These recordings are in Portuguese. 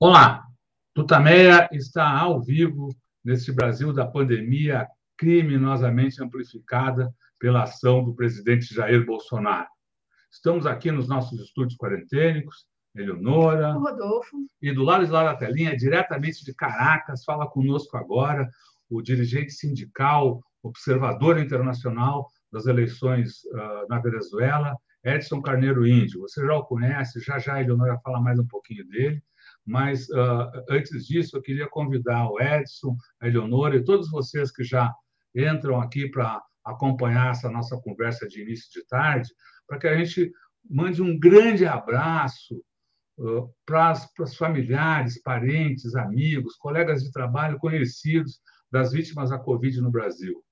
Olá, Tutameia está ao vivo neste Brasil da pandemia criminosamente amplificada pela ação do presidente Jair Bolsonaro. Estamos aqui nos nossos estúdios quarentênicos, Eleonora. Rodolfo. E do lado de lá da telinha, diretamente de Caracas, fala conosco agora o dirigente sindical, observador internacional das eleições uh, na Venezuela, Edson Carneiro Índio. Você já o conhece, já já a Eleonora fala mais um pouquinho dele. Mas uh, antes disso, eu queria convidar o Edson, a Eleonora e todos vocês que já entram aqui para acompanhar essa nossa conversa de início de tarde, para que a gente mande um grande abraço uh, para os familiares, parentes, amigos, colegas de trabalho, conhecidos das vítimas da Covid no Brasil.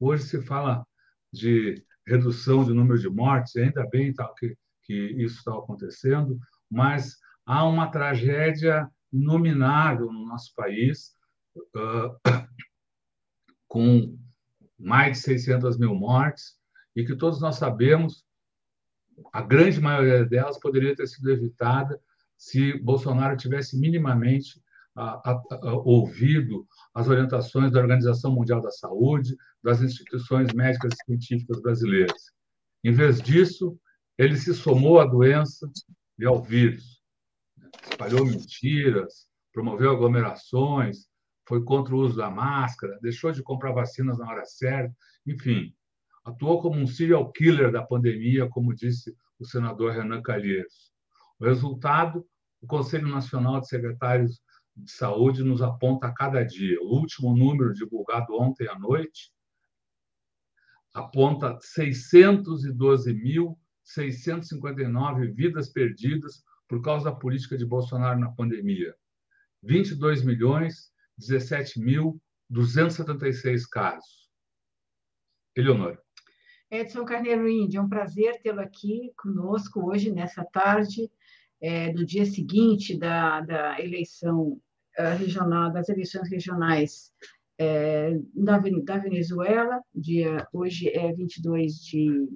Hoje se fala de redução do número de mortes, ainda bem tal, que, que isso está acontecendo, mas há uma tragédia nominável no nosso país, uh, com mais de 600 mil mortes, e que todos nós sabemos, a grande maioria delas poderia ter sido evitada se Bolsonaro tivesse minimamente ouvido as orientações da Organização Mundial da Saúde, das instituições médicas e científicas brasileiras. Em vez disso, ele se somou à doença e ao vírus espalhou mentiras, promoveu aglomerações, foi contra o uso da máscara, deixou de comprar vacinas na hora certa, enfim, atuou como um serial killer da pandemia, como disse o senador Renan Calheiros. O resultado, o Conselho Nacional de Secretários de Saúde nos aponta a cada dia. O último número divulgado ontem à noite aponta 612.659 vidas perdidas por causa da política de Bolsonaro na pandemia. 22 milhões 17 mil 276 casos. Eleonora. Edson Carneiro Índio, é um prazer tê-lo aqui conosco hoje, nessa tarde, é, do dia seguinte da, da eleição uh, regional, das eleições regionais é, da, da Venezuela. Dia, hoje é 22 de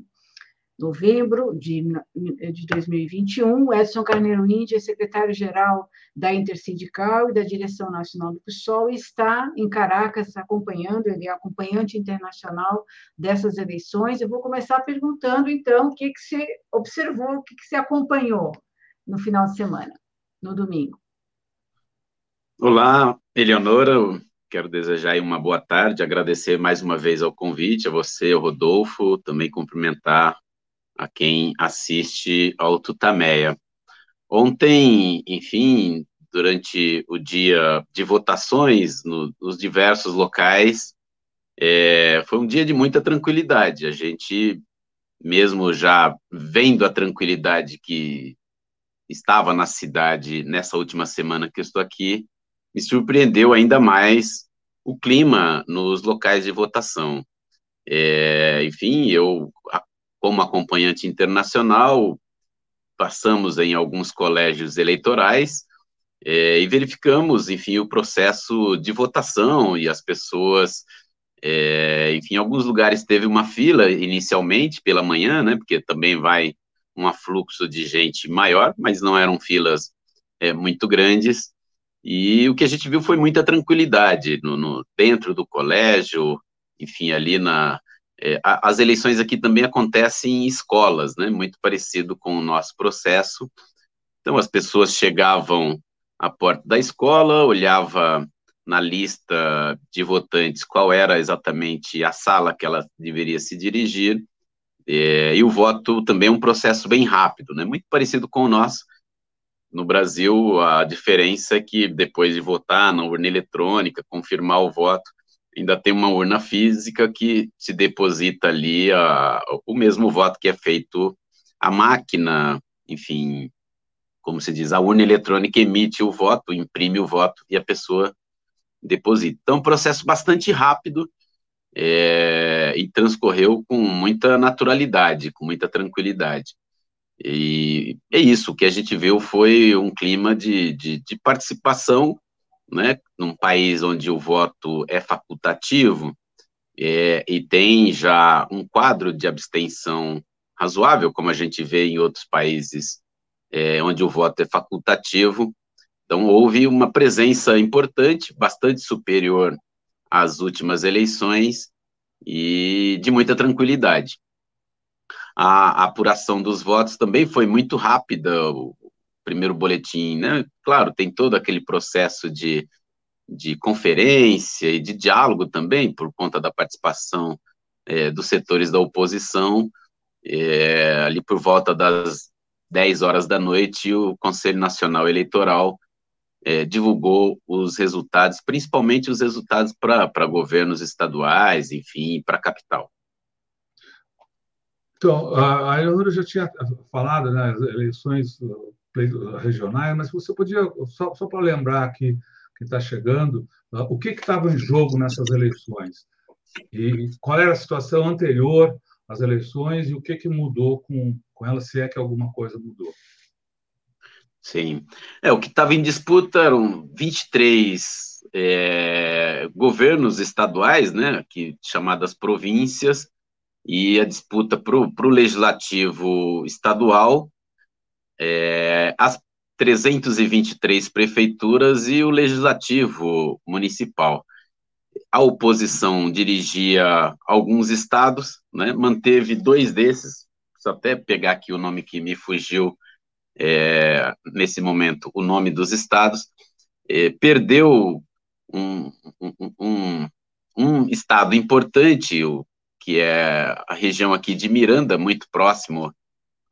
novembro de, de 2021. Edson Carneiro Índia é secretário-geral da Intersindical e da Direção Nacional do PSOL e está em Caracas acompanhando, ele é acompanhante internacional dessas eleições. Eu vou começar perguntando, então, o que, que você observou, o que, que você acompanhou no final de semana, no domingo. Olá, Eleonora, quero desejar uma boa tarde, agradecer mais uma vez ao convite, a você, ao Rodolfo, também cumprimentar a quem assiste ao Tutameia. Ontem, enfim, durante o dia de votações no, nos diversos locais, é, foi um dia de muita tranquilidade. A gente, mesmo já vendo a tranquilidade que estava na cidade nessa última semana que eu estou aqui, me surpreendeu ainda mais o clima nos locais de votação. É, enfim, eu como acompanhante internacional, passamos em alguns colégios eleitorais é, e verificamos, enfim, o processo de votação e as pessoas, é, enfim, em alguns lugares teve uma fila inicialmente pela manhã, né, porque também vai um afluxo de gente maior, mas não eram filas é, muito grandes, e o que a gente viu foi muita tranquilidade no, no dentro do colégio, enfim, ali na, é, as eleições aqui também acontecem em escolas, né, muito parecido com o nosso processo. Então, as pessoas chegavam à porta da escola, olhava na lista de votantes qual era exatamente a sala que ela deveria se dirigir, é, e o voto também é um processo bem rápido, né, muito parecido com o nosso. No Brasil, a diferença é que depois de votar na urna eletrônica, confirmar o voto, ainda tem uma urna física que se deposita ali a, o mesmo voto que é feito a máquina, enfim, como se diz, a urna eletrônica emite o voto, imprime o voto e a pessoa deposita. Então, um processo bastante rápido é, e transcorreu com muita naturalidade, com muita tranquilidade. E é isso, o que a gente viu foi um clima de, de, de participação né, num país onde o voto é facultativo é, e tem já um quadro de abstenção razoável, como a gente vê em outros países é, onde o voto é facultativo, Então, houve uma presença importante, bastante superior às últimas eleições e de muita tranquilidade. A, apuração dos votos também foi muito rápida, primeiro boletim, né? Claro, tem todo aquele processo de, de conferência e de diálogo também, por conta da participação é, dos setores da oposição, é, ali por volta das 10 horas da noite, o Conselho Nacional Eleitoral é, divulgou os resultados, principalmente os resultados para governos estaduais, enfim, para a capital. Então, a Eleonora já tinha falado né, eleições uh, regionais, mas você podia, só, só para lembrar aqui que está chegando, uh, o que estava em jogo nessas eleições? E qual era a situação anterior às eleições e o que, que mudou com, com ela, se é que alguma coisa mudou? Sim. É, o que estava em disputa eram 23 é, governos estaduais, né, que, chamadas províncias, e a disputa para o legislativo estadual, é, as 323 prefeituras e o legislativo municipal. A oposição dirigia alguns estados, né, manteve dois desses, preciso até pegar aqui o nome que me fugiu, é, nesse momento, o nome dos estados, é, perdeu um, um, um, um, estado importante, o, que é a região aqui de Miranda, muito próximo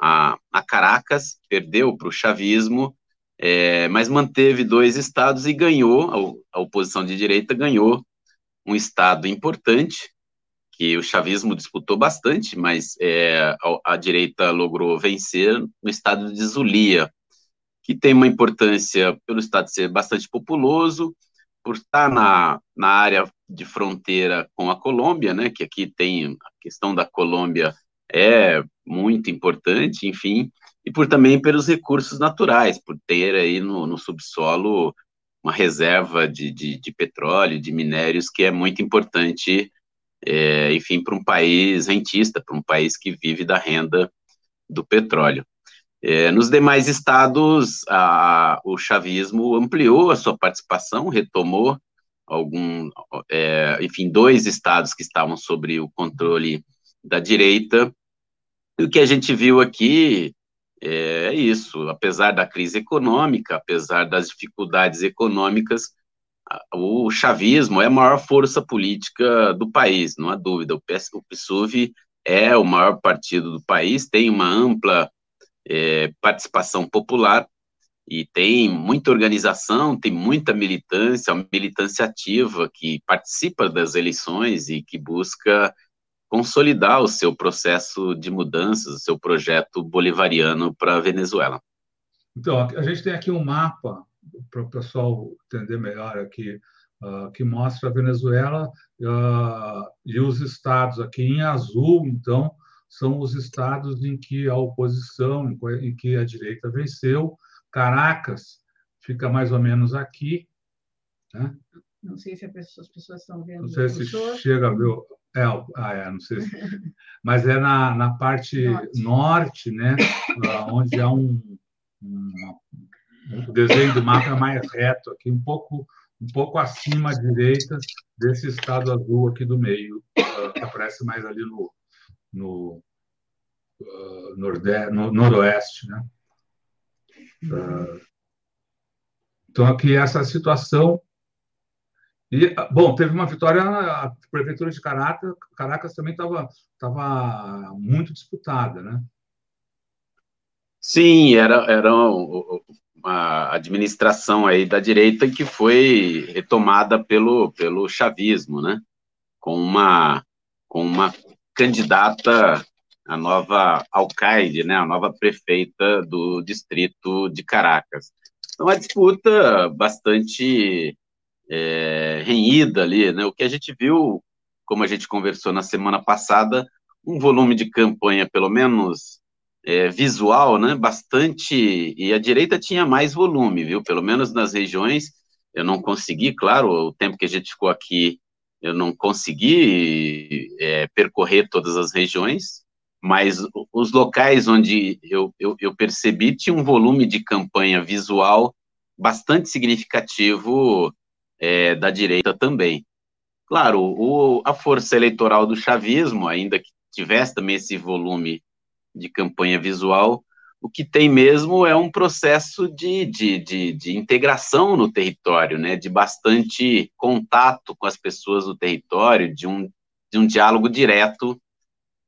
a, a Caracas, perdeu para o chavismo, é, mas manteve dois estados e ganhou, a, a oposição de direita ganhou um estado importante, que o chavismo disputou bastante, mas é, a, a, direita logrou vencer no estado de Zulia, que tem uma importância pelo estado ser bastante populoso, por estar na, na área de fronteira com a Colômbia, né, que aqui tem a questão da Colômbia é muito importante, enfim, e por também pelos recursos naturais, por ter aí no, no subsolo uma reserva de, de, de petróleo, de minérios, que é muito importante é, enfim, para um país rentista, para um país que vive da renda do petróleo. É, nos demais estados, a, o chavismo ampliou a sua participação, retomou algum, é, enfim, dois estados que estavam sob o controle da direita. E o que a gente viu aqui é isso, apesar da crise econômica, apesar das dificuldades econômicas, o chavismo é a maior força política do país, não há dúvida. O PSUV é o maior partido do país, tem uma ampla é, participação popular e tem muita organização, tem muita militância, uma militância ativa que participa das eleições e que busca consolidar o seu processo de mudanças, o seu projeto bolivariano para a Venezuela. Então, a gente tem aqui um mapa para o pessoal entender melhor aqui, uh, que mostra a Venezuela uh, e os estados aqui em azul, então, são os estados em que a oposição, em que a direita venceu. Caracas fica mais ou menos aqui. Né? Não sei se pessoa, as pessoas estão vendo. Não sei se chega a ver. É, ah, é, não sei se... Mas é na, na parte norte, norte né? onde há um, uma, o desenho do mapa é mais reto aqui, um pouco um pouco acima à direita desse estado azul aqui do meio, uh, que aparece mais ali no, no, uh, nordeste, no noroeste, né? Uh, então aqui essa situação e bom teve uma vitória a prefeitura de Caracas, Caracas também estava estava muito disputada, né? Sim, era era uma administração aí da direita que foi retomada pelo, pelo chavismo, né? Com uma, com uma candidata, a nova alcaide, né? A nova prefeita do distrito de Caracas. Então, a disputa bastante é, renhida ali, né? O que a gente viu, como a gente conversou na semana passada, um volume de campanha, pelo menos é, visual, né, bastante, e a direita tinha mais volume, viu, pelo menos nas regiões, eu não consegui, claro, o tempo que a gente ficou aqui, eu não consegui é, percorrer todas as regiões, mas os locais onde eu, eu, eu, percebi tinha um volume de campanha visual bastante significativo é, da direita também. Claro, o, a força eleitoral do chavismo, ainda que tivesse também esse volume de campanha visual, o que tem mesmo é um processo de, de, de, de, integração no território, né, de bastante contato com as pessoas do território, de um, de um diálogo direto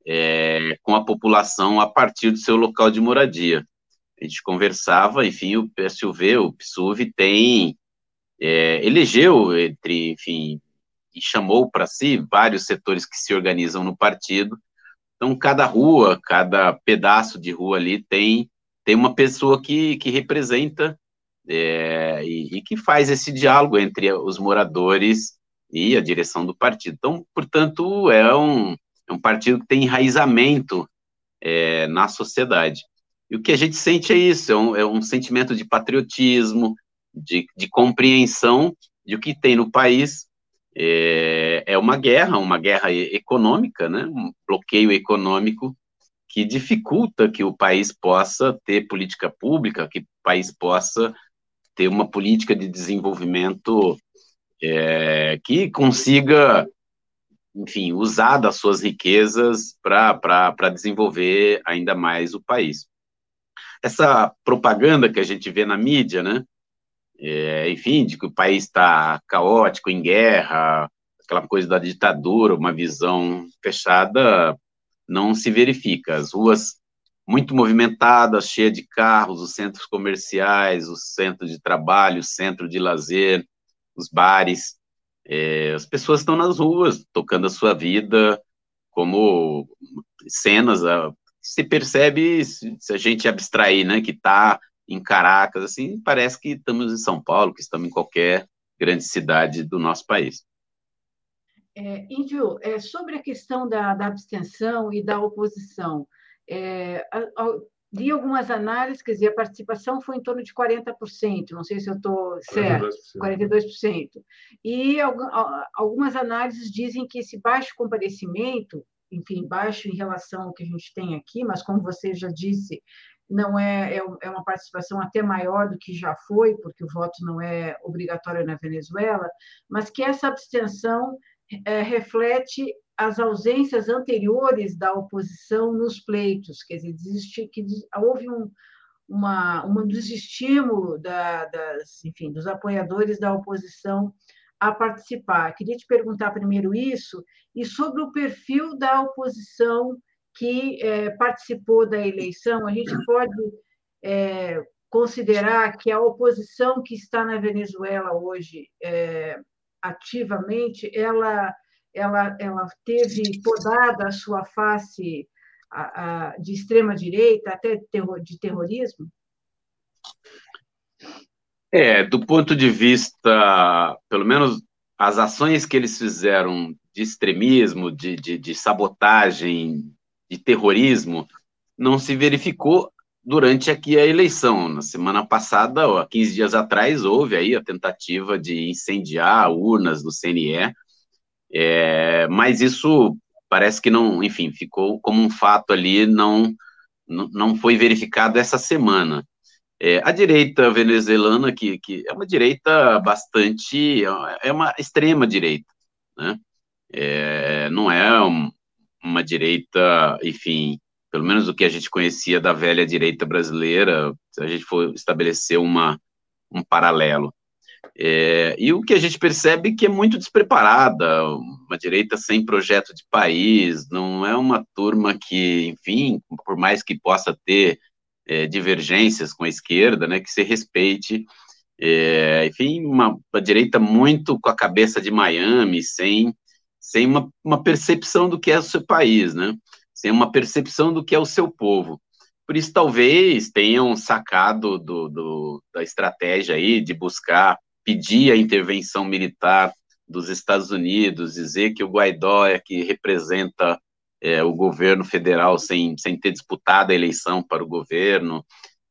é, com a população a partir do seu local de moradia. A gente conversava, enfim, o PSUV, o PSUV tem, é, elegeu entre, enfim, e chamou para si vários setores que se organizam no partido, então, cada rua, cada pedaço de rua ali tem, tem uma pessoa que, que representa é, e, e, que faz esse diálogo entre os moradores e a direção do partido. Então, portanto, é um, é um partido que tem enraizamento é, na sociedade. E o que a gente sente é isso, é um, é um sentimento de patriotismo, de, de compreensão de o que tem no país é, é uma guerra, uma guerra econômica, né? um bloqueio econômico que dificulta que o país possa ter política pública, que o país possa ter uma política de desenvolvimento é, que consiga, enfim, usar das suas riquezas para desenvolver ainda mais o país. Essa propaganda que a gente vê na mídia, né, é, enfim, de que o país está caótico, em guerra, aquela coisa da ditadura, uma visão fechada, não se verifica. As ruas muito movimentadas, cheias de carros, os centros comerciais, os centros de trabalho, o centro de lazer, os bares, é, as pessoas estão nas ruas, tocando a sua vida, como cenas, se percebe, se a gente abstrair, né, que está em Caracas, assim, parece que estamos em São Paulo, que estamos em qualquer grande cidade do nosso país. É, Índio, é, sobre a questão da, da, abstenção e da oposição, é, li algumas análises, quer dizer, a participação foi em torno de 40%, não sei se eu estou certo, 42%. 42%. E algumas análises dizem que esse baixo comparecimento, enfim, baixo em relação ao que a gente tem aqui, mas como você já disse, não é, é, é, uma participação até maior do que já foi, porque o voto não é obrigatório na Venezuela, mas que essa abstenção é, reflete as ausências anteriores da oposição nos pleitos, quer dizer, existe, que houve um, uma, um desestímulo da, das, enfim, dos apoiadores da oposição a participar. Queria te perguntar primeiro isso e sobre o perfil da oposição que é, participou da eleição, a gente pode é, considerar que a oposição que está na Venezuela hoje é, ativamente, ela, ela, ela teve podada a sua face a, a, de extrema direita, até de terrorismo? É, do ponto de vista, pelo menos as ações que eles fizeram de extremismo, de, de, de sabotagem de terrorismo não se verificou durante aqui a eleição. Na semana passada, ó, 15 dias atrás, houve aí a tentativa de incendiar urnas do CNE, é, mas isso parece que não, enfim, ficou como um fato ali, não, não foi verificado essa semana. É, a direita venezuelana, que, que é uma direita bastante, é uma extrema direita, né? É, não é um, uma direita, enfim, pelo menos o que a gente conhecia da velha direita brasileira, se a gente for estabelecer uma, um paralelo. É, e o que a gente percebe é que é muito despreparada, uma direita sem projeto de país, não é uma turma que, enfim, por mais que possa ter é, divergências com a esquerda, né, que se respeite, é, enfim, uma, uma direita muito com a cabeça de Miami, sem sem uma, uma percepção do que é o seu país, né? Sem uma percepção do que é o seu povo. Por isso, talvez tenham sacado do, do, da estratégia aí de buscar pedir a intervenção militar dos Estados Unidos, dizer que o Guaidó é que representa é, o governo federal sem, sem ter disputado a eleição para o governo.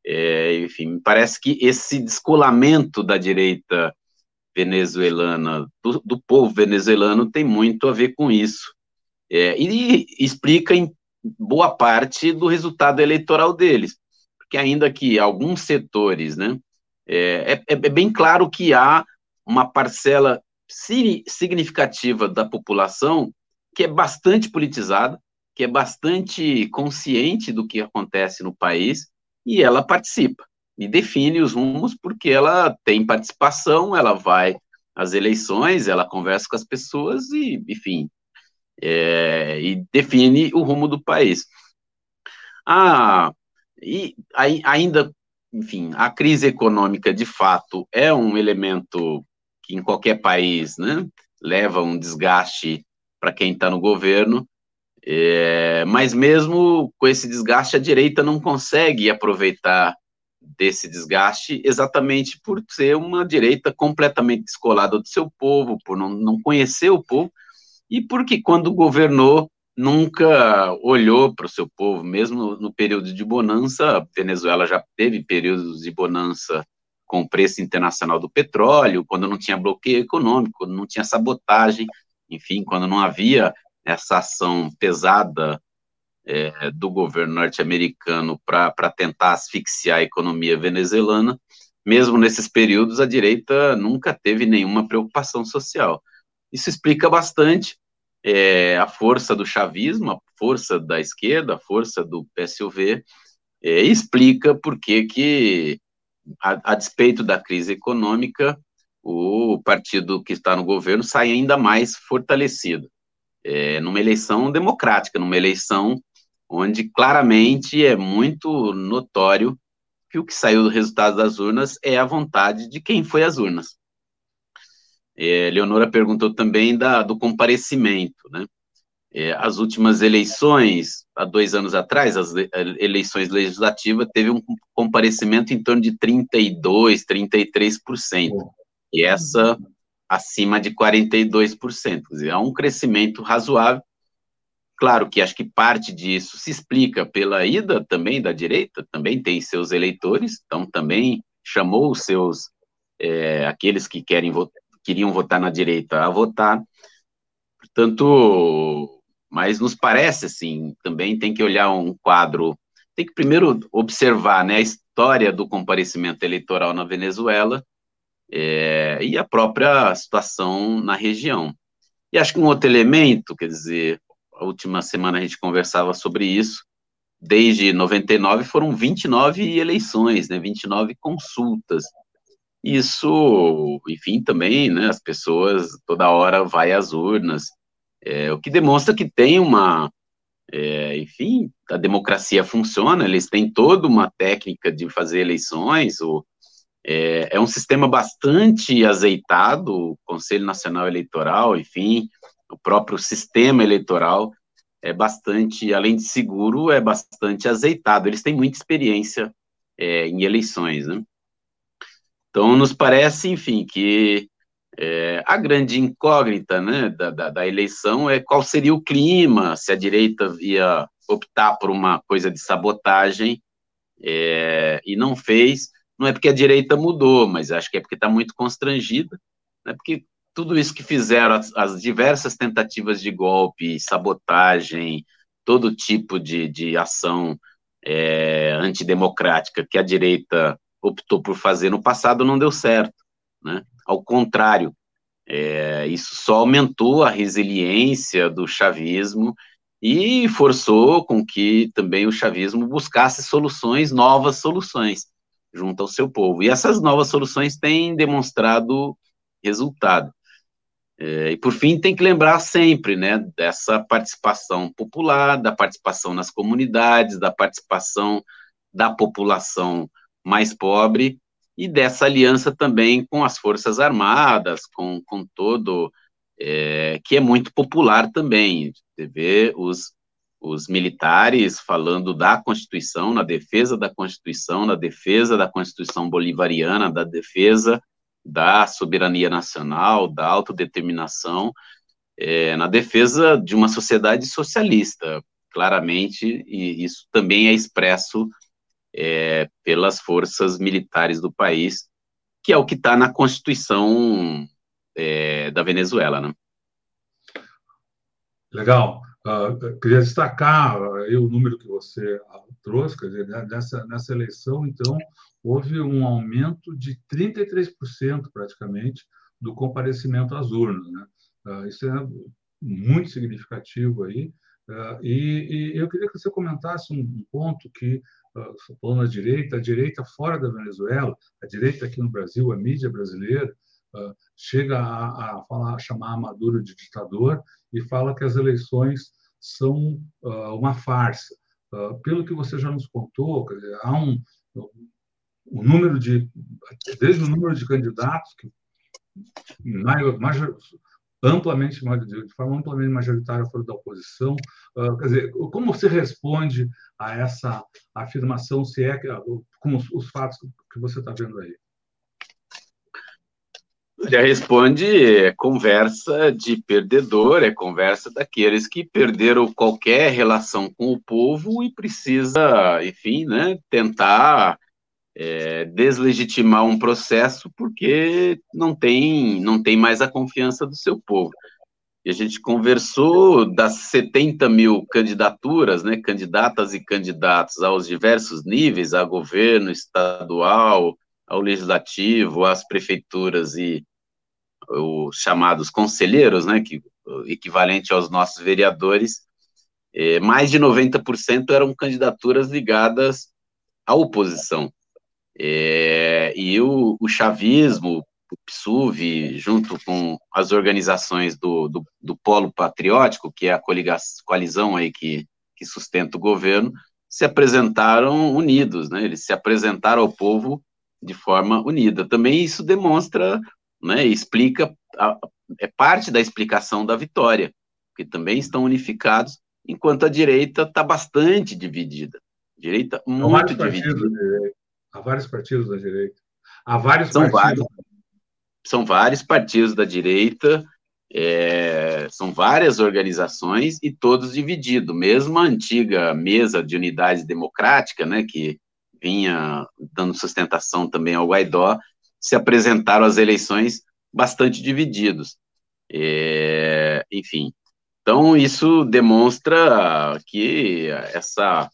É, enfim, parece que esse descolamento da direita venezuelana, do, do povo venezuelano, tem muito a ver com isso. É, e explica em boa parte do resultado eleitoral deles, porque ainda que alguns setores, né, é, é, é bem claro que há uma parcela significativa da população que é bastante politizada, que é bastante consciente do que acontece no país e ela participa e define os rumos porque ela tem participação, ela vai às eleições, ela conversa com as pessoas e, enfim, é, e define o rumo do país. Ah, e ainda, enfim, a crise econômica de fato é um elemento que em qualquer país, né, leva um desgaste para quem está no governo, é, mas mesmo com esse desgaste, a direita não consegue aproveitar desse desgaste exatamente por ser uma direita completamente descolada do seu povo, por não, não conhecer o povo, e porque quando governou nunca olhou para o seu povo, mesmo no, período de bonança, a Venezuela já teve períodos de bonança com o preço internacional do petróleo, quando não tinha bloqueio econômico, quando não tinha sabotagem, enfim, quando não havia essa ação pesada é, do governo norte-americano para tentar asfixiar a economia venezuelana, mesmo nesses períodos, a direita nunca teve nenhuma preocupação social. Isso explica bastante é, a força do chavismo, a força da esquerda, a força do PSUV, é, explica por que, que a, a, despeito da crise econômica, o partido que está no governo sai ainda mais fortalecido. É, numa eleição democrática, numa eleição onde claramente é muito notório que o que saiu do resultado das urnas é a vontade de quem foi às urnas. É, Leonora perguntou também da, do comparecimento, né? É, as últimas eleições, há dois anos atrás, as eleições legislativas, teve um comparecimento em torno de 32%, 33%, e essa acima de 42%. Quer dizer, há um crescimento razoável. Claro que acho que parte disso se explica pela ida também da direita, também tem seus eleitores, então também chamou os seus, é, aqueles que querem votar, queriam votar na direita a votar. Portanto, mas nos parece assim, também tem que olhar um quadro, tem que primeiro observar né, a história do comparecimento eleitoral na Venezuela é, e a própria situação na região. E acho que um outro elemento, quer dizer, a última semana a gente conversava sobre isso, desde 99 foram 29 eleições, né, 29 consultas. Isso, enfim, também, né, as pessoas toda hora vai às urnas, é, o que demonstra que tem uma, é, enfim, a democracia funciona, eles têm toda uma técnica de fazer eleições, o, é, é um sistema bastante azeitado, o Conselho Nacional Eleitoral, enfim, o próprio sistema eleitoral é bastante, além de seguro, é bastante azeitado, eles têm muita experiência é, em eleições, né? Então, nos parece, enfim, que é, a grande incógnita né, da, da, da, eleição é qual seria o clima, se a direita ia optar por uma coisa de sabotagem é, e não fez. Não é porque a direita mudou, mas acho que é porque está muito constrangida, né, porque tudo isso que fizeram, as, as diversas tentativas de golpe, sabotagem, todo tipo de, de ação é, antidemocrática que a direita optou por fazer no passado não deu certo, né? Ao contrário, é, isso só aumentou a resiliência do chavismo e forçou com que também o chavismo buscasse soluções, novas soluções, junto ao seu povo. E essas novas soluções têm demonstrado resultado. É, e por fim, tem que lembrar sempre, né, dessa participação popular, da participação nas comunidades, da participação da população mais pobre e dessa aliança também com as Forças Armadas, com, com todo, é, que é muito popular também. Você vê os, os militares falando da Constituição, na defesa da Constituição, na defesa da Constituição bolivariana, da defesa da soberania nacional, da autodeterminação, é, na defesa de uma sociedade socialista, claramente, e isso também é expresso é, pelas forças militares do país, que é o que está na Constituição é, da Venezuela, né? Legal. Uh, queria destacar uh, o número que você uh, trouxe, quer dizer, né, nessa, nessa eleição, então, houve um aumento de 33% praticamente do comparecimento às urnas. Né? isso é muito significativo aí. E, e, eu queria que você comentasse um, ponto que, falando da direita, a direita fora da Venezuela, a direita aqui no Brasil, a mídia brasileira, chega a, a, falar, a chamar Maduro de ditador e fala que as eleições são uh, uma farsa. Uh, pelo que você já nos contou, há um, um número de desde o número de candidatos que major, amplamente de forma amplamente majoritária foram da oposição. Uh, quer dizer, como você responde a essa afirmação, se é como os, os fatos que você está vendo aí? Já responde, é conversa de perdedor, é conversa daqueles que perderam qualquer relação com o povo e precisa, enfim, né, tentar é, deslegitimar um processo porque não tem, não tem mais a confiança do seu povo. E a gente conversou das 70 mil candidaturas, né, candidatas e candidatos aos diversos níveis, a governo estadual, ao legislativo, às prefeituras e os chamados conselheiros, né, que equivalente aos nossos vereadores, é, mais de 90% eram candidaturas ligadas à oposição. É, e o, o, chavismo, o PSUV, junto com as organizações do, do, do Polo Patriótico, que é a coalizão aí que, que sustenta o governo, se apresentaram unidos, né? Eles se apresentaram ao povo de forma unida. Também isso demonstra né, explica, a, é parte da explicação da vitória, que também estão unificados, enquanto a direita está bastante dividida. Direita muito dividida. Há vários partidos da direita. Há vários são partidos. Vários, são vários partidos da direita, é, são várias organizações e todos divididos. Mesmo a antiga mesa de unidade democrática, né, que vinha dando sustentação também ao Guaidó, se apresentaram às eleições bastante divididos. É, enfim, então isso demonstra que essa,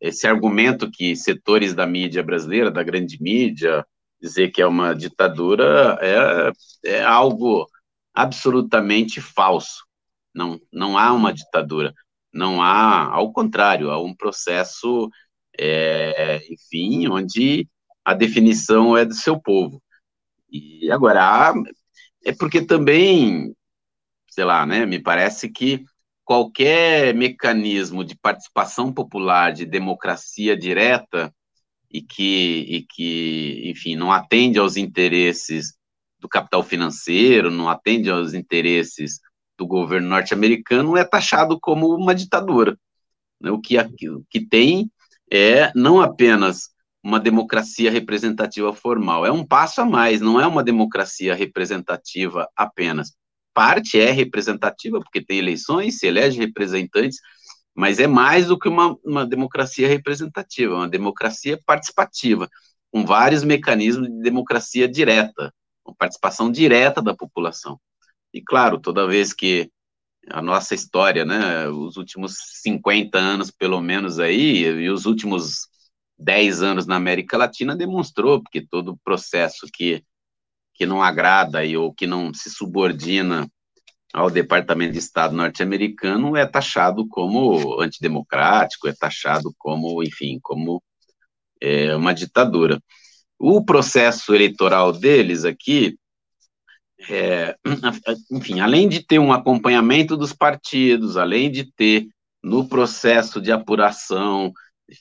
esse argumento que setores da mídia brasileira, da grande mídia, dizer que é uma ditadura é, é algo absolutamente falso. Não, não há uma ditadura, não há, ao contrário, há um processo, é, enfim, onde a definição é do seu povo. E agora, é porque também, sei lá, né, me parece que qualquer mecanismo de participação popular, de democracia direta, e que, e que, enfim, não atende aos interesses do capital financeiro, não atende aos interesses do governo norte-americano, é taxado como uma ditadura. Né? O, que, o que tem é não apenas uma democracia representativa formal. É um passo a mais, não é uma democracia representativa apenas. Parte é representativa, porque tem eleições, se elege representantes, mas é mais do que uma, uma democracia representativa, uma democracia participativa, com vários mecanismos de democracia direta, com participação direta da população. E, claro, toda vez que a nossa história, né, os últimos 50 anos, pelo menos aí, e os últimos 10 anos na América Latina demonstrou, porque todo processo que, que não agrada e, ou que não se subordina ao Departamento de Estado norte-americano é taxado como antidemocrático, é taxado como, enfim, como é, uma ditadura. O processo eleitoral deles aqui, é, enfim, além de ter um acompanhamento dos partidos, além de ter no processo de apuração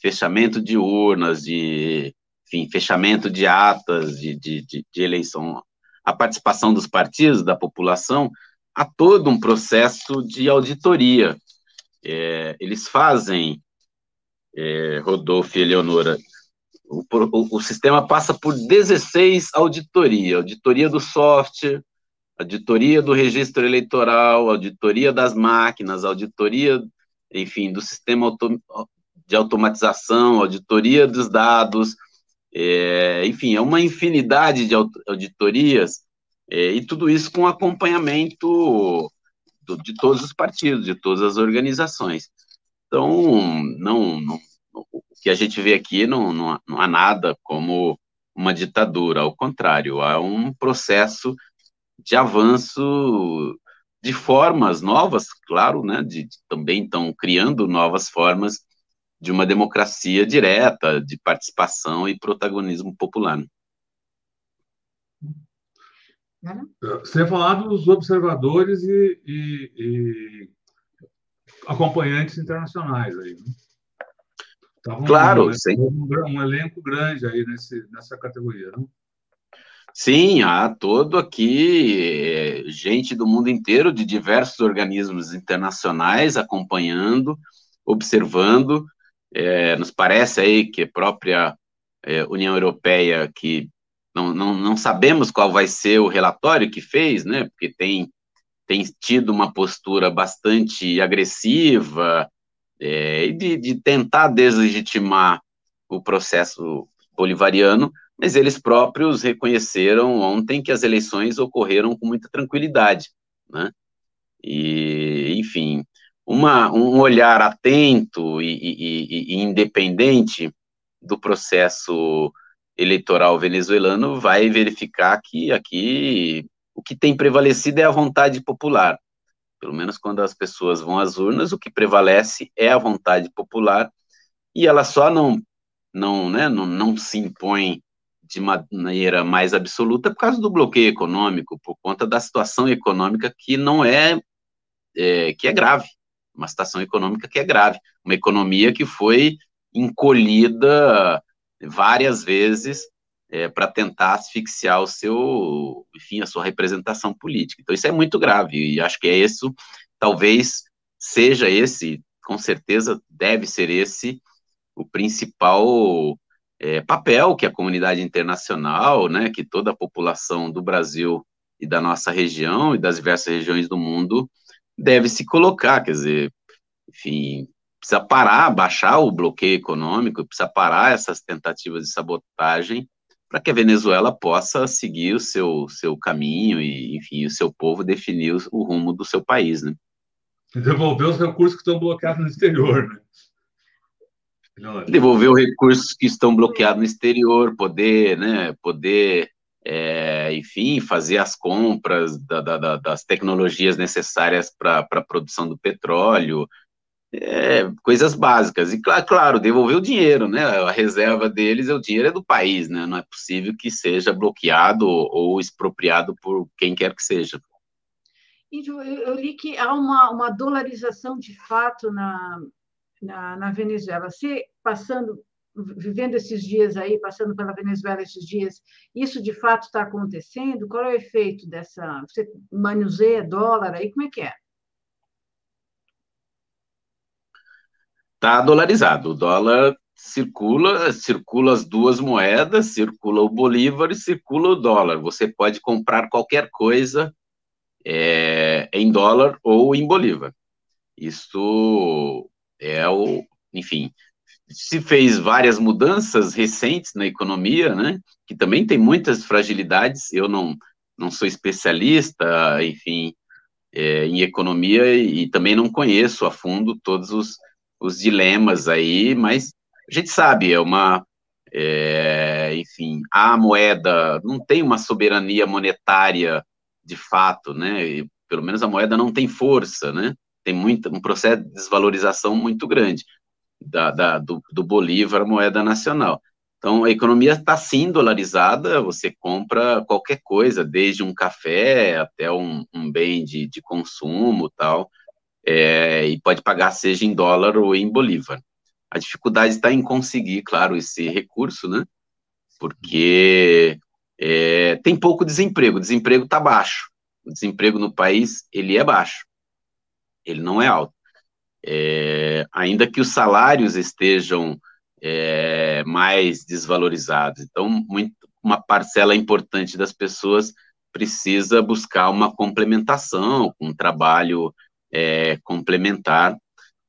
fechamento de urnas, de enfim, fechamento de atas de, de, de, de eleição, a participação dos partidos, da população, há todo um processo de auditoria. É, eles fazem, é, Rodolfo e Eleonora, o, o, o, sistema passa por 16 auditorias, auditoria do software, auditoria do registro eleitoral, auditoria das máquinas, auditoria, enfim, do sistema auto, de automatização, auditoria dos dados, é, enfim, é uma infinidade de auditorias, é, e tudo isso com acompanhamento de todos os partidos, de todas as organizações. Então, não, não o que a gente vê aqui não, não, não há nada como uma ditadura, ao contrário, há um processo de avanço de formas novas, claro, né, de também estão criando novas formas de uma democracia direta, de participação e protagonismo popular. Você falar dos observadores e, e, e, acompanhantes internacionais aí. Né? Tava claro, um, sim. Um, um, elenco grande aí nesse, nessa categoria, não? Sim, há todo aqui eh, gente do mundo inteiro, de diversos organismos internacionais acompanhando, observando. É, nos parece aí que a própria é, União Europeia, que não, não, não sabemos qual vai ser o relatório que fez, né? Porque tem, tem tido uma postura bastante agressiva é, de, de tentar deslegitimar o processo bolivariano, mas eles próprios reconheceram ontem que as eleições ocorreram com muita tranquilidade, né? E, enfim, uma, um olhar atento e, e, e independente do processo eleitoral venezuelano vai verificar que aqui o que tem prevalecido é a vontade popular. Pelo menos quando as pessoas vão às urnas, o que prevalece é a vontade popular e ela só não não, né, não, não se impõe de maneira mais absoluta por causa do bloqueio econômico, por conta da situação econômica que não é, é que é grave, uma situação econômica que é grave, uma economia que foi encolhida várias vezes é, para tentar asfixiar o seu, enfim, a sua representação política. Então isso é muito grave e acho que é isso, talvez seja esse, com certeza deve ser esse o principal é, papel que a comunidade internacional, né, que toda a população do Brasil e da nossa região e das diversas regiões do mundo deve se colocar, quer dizer, enfim, precisa parar, baixar o bloqueio econômico, precisa parar essas tentativas de sabotagem para que a Venezuela possa seguir o seu, seu caminho e, enfim, o seu povo definir o, o rumo do seu país, né? Devolver os recursos que estão bloqueados no exterior, né? Devolver os recursos que estão bloqueados no exterior, poder, né, poder, é, enfim, fazer as compras da, da, das tecnologias necessárias para a produção do petróleo, é, coisas básicas. E, claro, claro, devolver o dinheiro, né? A reserva deles, é o dinheiro é do país, né? Não é possível que seja bloqueado ou expropriado por quem quer que seja. Eu, li que há uma, uma dolarização de fato na, na, na Venezuela. Você passando, vivendo esses dias aí, passando pela Venezuela esses dias, isso de fato está acontecendo? Qual é o efeito dessa? Você manuseia dólar aí? Como é que é? está dolarizado. O dólar circula, circula as duas moedas, circula o bolívar e circula o dólar. Você pode comprar qualquer coisa é, em dólar ou em bolívar. Isso é o, enfim, se fez várias mudanças recentes na economia, né? Que também tem muitas fragilidades. Eu não não sou especialista, enfim, é, em economia e, e também não conheço a fundo todos os os dilemas aí, mas a gente sabe, é uma, é, enfim, a moeda não tem uma soberania monetária de fato, né? E, pelo menos a moeda não tem força, né? Tem muito, um processo de desvalorização muito grande da, da do, do Bolívar, a moeda nacional. Então, a economia está sim dolarizada, você compra qualquer coisa, desde um café até um, um bem de, de consumo tal é, e pode pagar seja em dólar ou em bolívar. A dificuldade está em conseguir, claro, esse recurso, né? Porque é, tem pouco desemprego, o desemprego está baixo. O desemprego no país, ele é baixo, ele não é alto. É, ainda que os salários estejam é, mais desvalorizados. Então, muito, uma parcela importante das pessoas precisa buscar uma complementação, um trabalho é, complementar,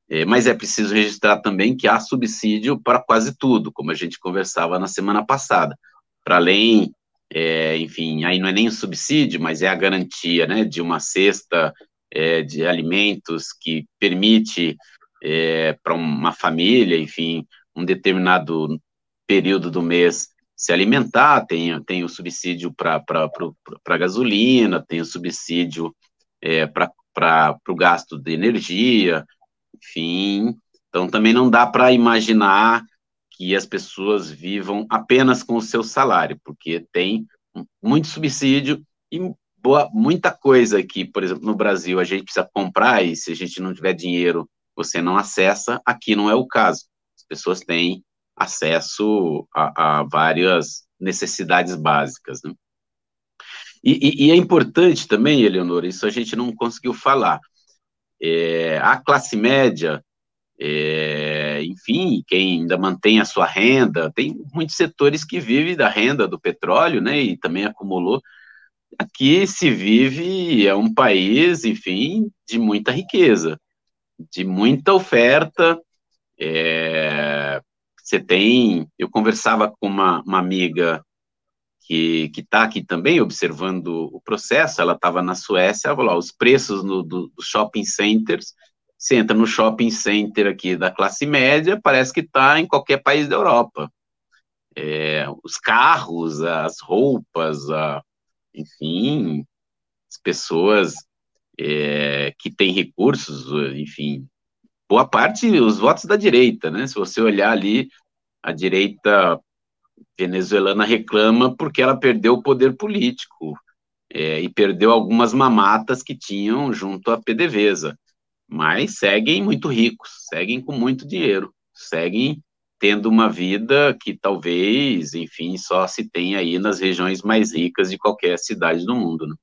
é, mas é preciso registrar também que há subsídio para quase tudo, como a gente conversava na semana passada. Para além, é, enfim, aí não é nem o subsídio, mas é a garantia né, de uma cesta é, de alimentos que permite é, para uma família, enfim, um determinado período do mês se alimentar, tem, tem o subsídio para gasolina, tem o subsídio é, para o gasto de energia, enfim. Então, também não dá para imaginar que as pessoas vivam apenas com o seu salário, porque tem muito subsídio e boa, muita coisa que, por exemplo, no Brasil a gente precisa comprar e se a gente não tiver dinheiro, você não acessa, aqui não é o caso. As pessoas têm acesso a, a várias necessidades básicas. Né? E, e, e, é importante também, Eleonora, isso a gente não conseguiu falar. É, a classe média, é, enfim, quem ainda mantém a sua renda, tem muitos setores que vivem da renda do petróleo, né, e também acumulou. Aqui se vive, é um país, enfim, de muita riqueza, de muita oferta, é, você tem. Eu conversava com uma, uma amiga que está aqui também observando o processo. Ela estava na Suécia, ela falou: os preços no, do, dos shopping centers. Você entra no shopping center aqui da classe média, parece que está em qualquer país da Europa. É, os carros, as roupas, a, enfim, as pessoas é, que têm recursos, enfim, boa parte os votos da direita, né? Se você olhar ali, a direita venezuelana reclama porque ela perdeu o poder político é, e perdeu algumas mamatas que tinham junto à PDVSA, mas seguem muito ricos, seguem com muito dinheiro, seguem tendo uma vida que talvez, enfim, só se tem aí nas regiões mais ricas de qualquer cidade do mundo. Né?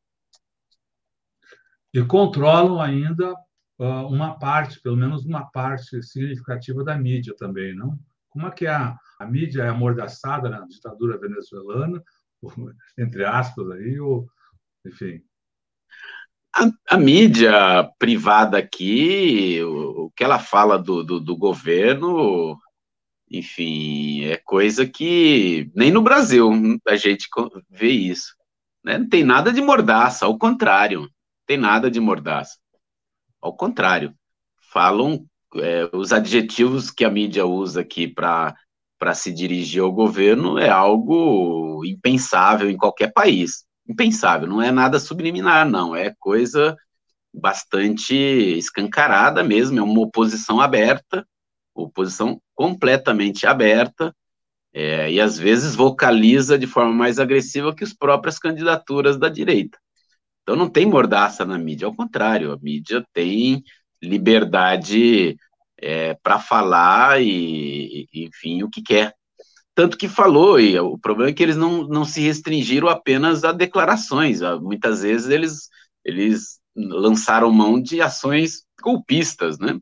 E controlam ainda uma parte, pelo menos uma parte significativa da mídia também, não? Como é que a, a mídia é amordaçada na ditadura venezuelana, entre aspas aí, ou, enfim. A, a mídia privada aqui, o, o que ela fala do, do, do governo, enfim, é coisa que nem no Brasil a gente vê isso. Né? Não tem nada de mordaça, ao contrário, não tem nada de mordaça. Ao contrário, falam é, os adjetivos que a mídia usa aqui para se dirigir ao governo é algo impensável em qualquer país. Impensável, não é nada subliminar, não, é coisa bastante escancarada mesmo, é uma oposição aberta, oposição completamente aberta, é, e às vezes vocaliza de forma mais agressiva que as próprias candidaturas da direita. Então não tem mordaça na mídia, ao contrário, a mídia tem liberdade é, para falar e, enfim, o que quer. Tanto que falou, e o problema é que eles não, não se restringiram apenas a declarações, muitas vezes eles, eles lançaram mão de ações golpistas, né?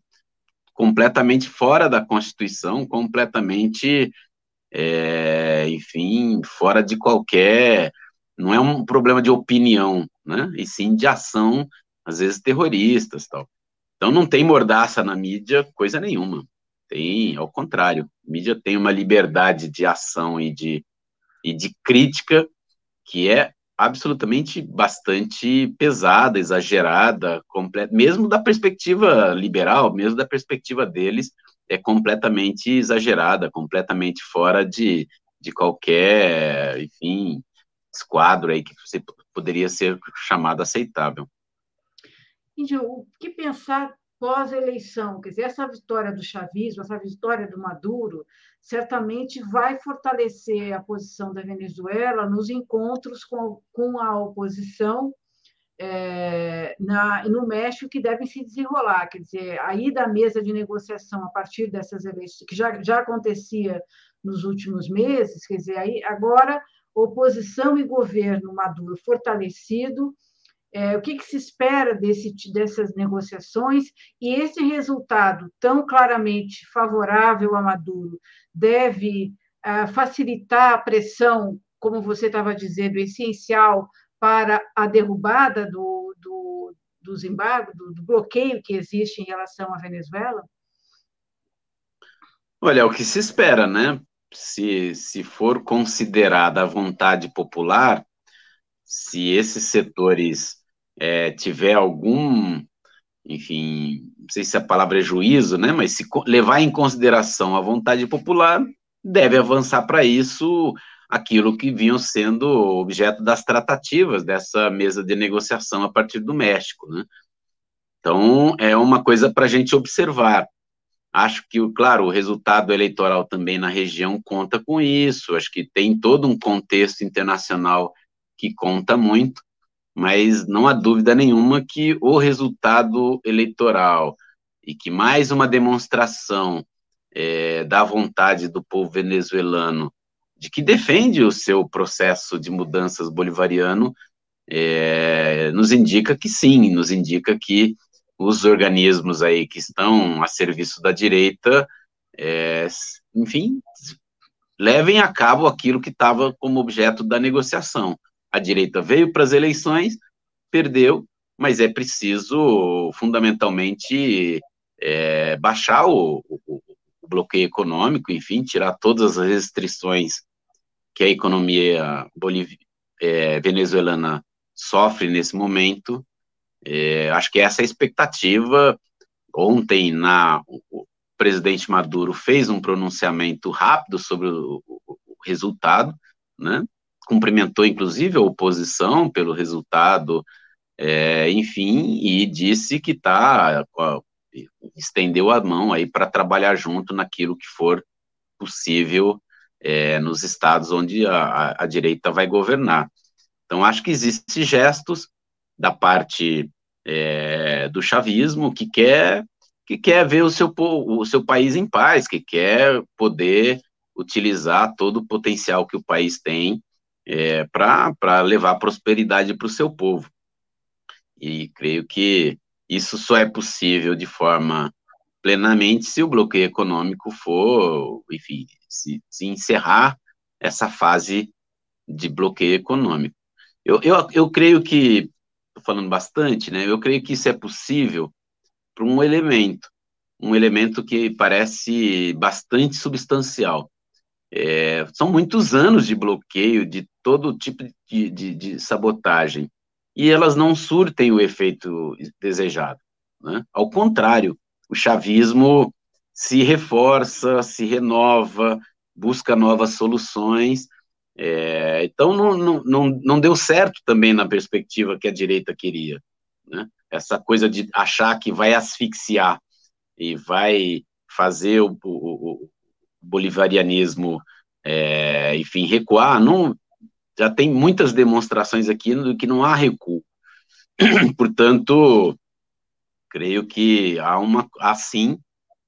Completamente fora da Constituição, completamente, é, enfim, fora de qualquer. Não é um problema de opinião, né? E sim de ação, às vezes terroristas, tal. Então não tem mordaça na mídia, coisa nenhuma. Tem, ao contrário, a mídia tem uma liberdade de ação e de, e de crítica que é absolutamente bastante pesada, exagerada, completa, mesmo da perspectiva liberal, mesmo da perspectiva deles, é completamente exagerada, completamente fora de, de qualquer, enfim, esquadro aí que você poderia ser chamado aceitável. Índio, o que pensar pós-eleição? Quer dizer, essa vitória do chavismo, essa vitória do Maduro, certamente vai fortalecer a posição da Venezuela nos encontros com, com a oposição é, na, no México que devem se desenrolar. Quer dizer, aí da mesa de negociação a partir dessas eleições, que já, já acontecia nos últimos meses, quer dizer, aí agora oposição e governo Maduro fortalecido, é, o que, que, se espera desse, dessas negociações e esse resultado tão claramente favorável a Maduro deve ah, facilitar a pressão, como você estava dizendo, essencial para a derrubada do, do, dos embargos, do, do bloqueio que existe em relação à Venezuela? Olha, é o que se espera, né? se, se for considerada a vontade popular, se esses setores é, tiver algum enfim, não sei se a palavra é juízo, né, mas se levar em consideração a vontade popular, deve avançar para isso aquilo que vinham sendo objeto das tratativas dessa mesa de negociação a partir do México, né? Então, é uma coisa para a gente observar. Acho que, claro, o resultado eleitoral também na região conta com isso. Acho que tem todo um contexto internacional que conta muito, mas não há dúvida nenhuma que o resultado eleitoral e que mais uma demonstração é, da vontade do povo venezuelano de que defende o seu processo de mudanças bolivariano é, nos indica que sim, nos indica que os organismos aí que estão a serviço da direita, é, enfim, levem a cabo aquilo que estava como objeto da negociação. A direita veio para as eleições, perdeu, mas é preciso, fundamentalmente, é, baixar o, o, o, bloqueio econômico, enfim, tirar todas as restrições que a economia boliv é, venezuelana sofre nesse momento, é, acho que essa é a expectativa. Ontem, na, o presidente Maduro fez um pronunciamento rápido sobre o, o, resultado, né? Cumprimentou inclusive a oposição pelo resultado, é, enfim, e disse que está estendeu a mão aí para trabalhar junto naquilo que for possível é, nos estados onde a, a, direita vai governar. Então, acho que existem gestos da parte é, do chavismo, que quer que quer ver o seu, o seu país em paz, que quer poder utilizar todo o potencial que o país tem é, para levar prosperidade para o seu povo. E creio que isso só é possível de forma plenamente se o bloqueio econômico for, enfim, se, se encerrar essa fase de bloqueio econômico. Eu, eu, eu creio que estou falando bastante, né? Eu creio que isso é possível para um elemento, um elemento que parece bastante substancial. É, são muitos anos de bloqueio, de todo tipo de, de, de, sabotagem, e elas não surtem o efeito desejado. Né? Ao contrário, o chavismo se reforça, se renova, busca novas soluções, é, então, não, não, não, não deu certo também na perspectiva que a direita queria. Né? Essa coisa de achar que vai asfixiar e vai fazer o, o, bolivarianismo, é, enfim, recuar, não, já tem muitas demonstrações aqui do que não há recuo. Portanto, creio que há uma, assim,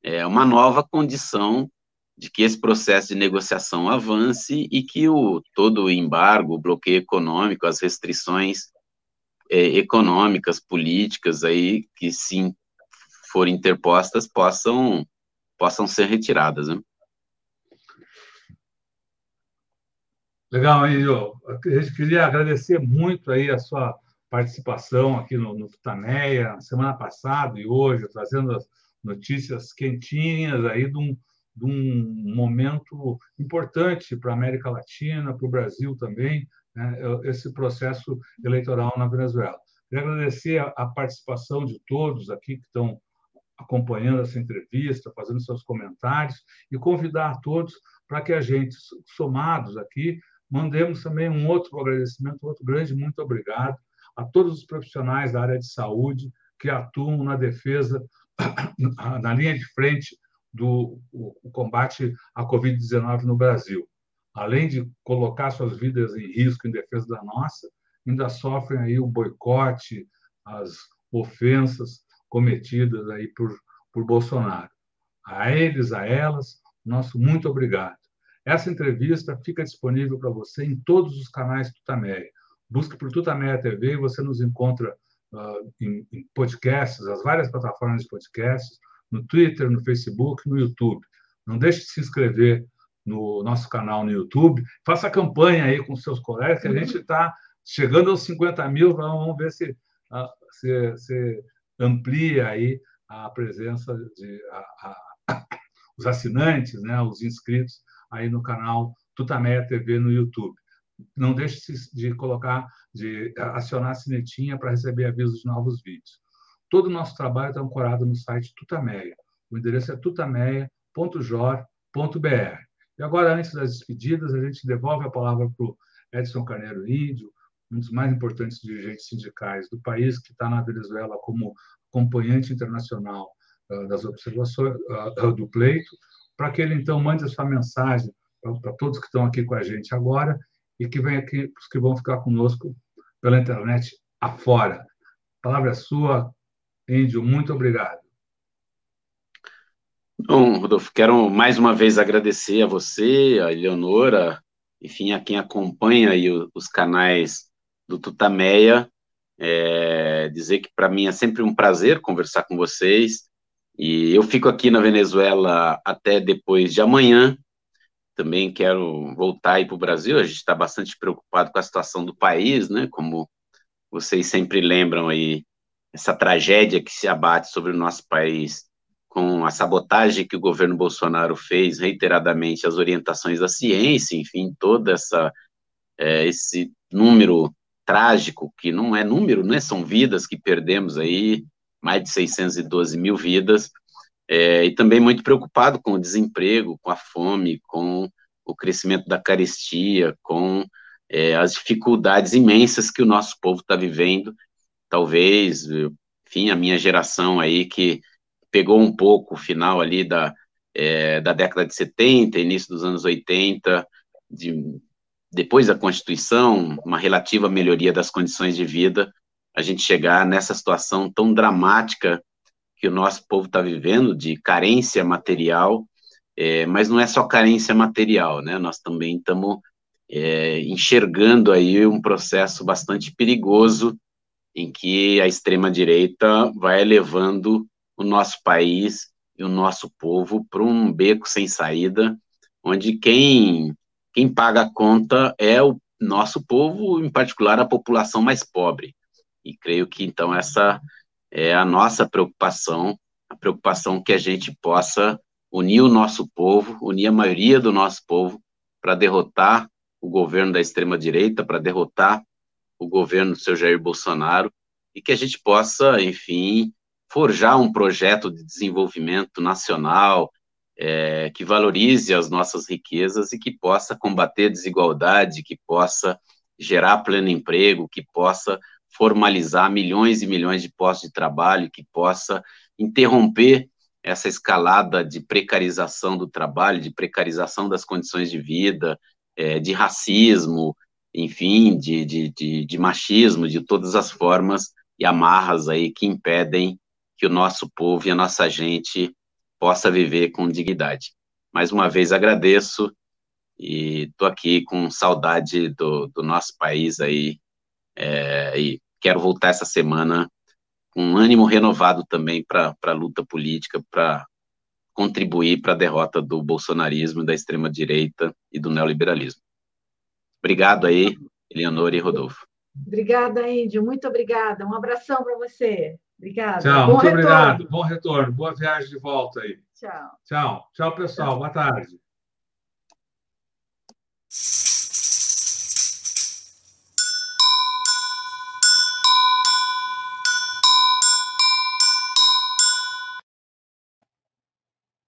é, uma nova condição de que esse processo de negociação avance e que o, todo o embargo, o bloqueio econômico, as restrições é, econômicas, políticas aí que sim forem interpostas possam possam ser retiradas. Né? Legal, Índio. Eu queria agradecer muito aí a sua participação aqui no, no Tutameia, semana passada e hoje, trazendo as notícias quentinhas aí de um, de um momento importante para a América Latina, para o Brasil também, né, esse processo eleitoral na Venezuela. Queria agradecer a, a participação de todos aqui que estão acompanhando essa entrevista, fazendo seus comentários e convidar a todos para que a gente, somados aqui, mandemos também um outro agradecimento, outro grande muito obrigado a todos os profissionais da área de saúde que atuam na defesa, na linha de frente do combate à Covid-19 no Brasil. Além de colocar suas vidas em risco em defesa da nossa, ainda sofrem aí o boicote, as ofensas cometidas aí por, por Bolsonaro. A eles, a elas, nosso muito obrigado. Essa entrevista fica disponível para você em todos os canais Tutameia. Busque por Tutameia TV e você nos encontra uh, em, em podcasts, as várias plataformas de podcasts, no Twitter, no Facebook, no YouTube. Não deixe de se inscrever no nosso canal no YouTube. Faça campanha aí com seus colegas, que a gente está chegando aos 50 mil. Vamos ver se, ah, se, se amplia aí a presença de a, a, os assinantes, né, os inscritos aí no canal Tutameia TV no YouTube. Não deixe de colocar, de acionar a sinetinha para receber avisos de novos vídeos. Todo o nosso trabalho está ancorado no site Tutameia. O endereço é tutameia.jor.br. E agora, antes das despedidas, a gente devolve a palavra para o Edson Carneiro Índio, um dos mais importantes dirigentes sindicais do país, que está na Venezuela como acompanhante internacional uh, das observações uh, do pleito, para que ele então mande a sua mensagem para todos que estão aqui com a gente agora e que vem aqui os que vão ficar conosco pela internet afora. A palavra é sua, Índio. Muito obrigado. Bom, Rodolfo, quero mais uma vez agradecer a você, a Eleonora, enfim, a quem acompanha aí os canais do Tutameia, é, dizer que para mim é sempre um prazer conversar com vocês, e eu fico aqui na Venezuela até depois de amanhã, também quero voltar aí para o Brasil, a gente está bastante preocupado com a situação do país, né, como vocês sempre lembram aí, essa tragédia que se abate sobre o nosso país, com a sabotagem que o governo Bolsonaro fez reiteradamente às orientações da ciência, enfim, toda essa é, esse número trágico, que não é número, né, são vidas que perdemos aí, mais de 612 mil vidas, é, e também muito preocupado com o desemprego, com a fome, com o crescimento da carestia, com é, as dificuldades imensas que o nosso povo está vivendo. Talvez, enfim, a minha geração aí que pegou um pouco o final ali da, é, da década de 70, início dos anos 80, de, depois da Constituição, uma relativa melhoria das condições de vida, a gente chegar nessa situação tão dramática que o nosso povo está vivendo, de carência material, é, mas não é só carência material, né? Nós também estamos é, enxergando aí um processo bastante perigoso em que a extrema-direita vai levando o nosso país e o nosso povo para um beco sem saída, onde quem, quem paga a conta é o nosso povo, em particular a população mais pobre. E creio que então essa é a nossa preocupação, a preocupação que a gente possa unir o nosso povo, unir a maioria do nosso povo para derrotar o governo da extrema-direita, para derrotar o governo do seu Jair Bolsonaro, e que a gente possa, enfim, forjar um projeto de desenvolvimento nacional é, que valorize as nossas riquezas e que possa combater a desigualdade, que possa gerar pleno emprego, que possa formalizar milhões e milhões de postos de trabalho, que possa interromper essa escalada de precarização do trabalho, de precarização das condições de vida, é, de racismo, enfim, de, de, de, de, machismo, de todas as formas e amarras aí que impedem que o nosso povo e a nossa gente possa viver com dignidade. Mais uma vez agradeço e estou aqui com saudade do, do nosso país aí é, e quero voltar essa semana com um ânimo renovado também para a luta política, para contribuir para a derrota do bolsonarismo, da extrema-direita e do neoliberalismo. Obrigado aí, Eleonora e Rodolfo. Obrigada, Índio. Muito obrigada. Um abração para você. Obrigada. Tchau, Bom muito retorno. obrigado. Bom retorno. Boa viagem de volta aí. Tchau. Tchau. Tchau, pessoal. Tchau. Boa tarde.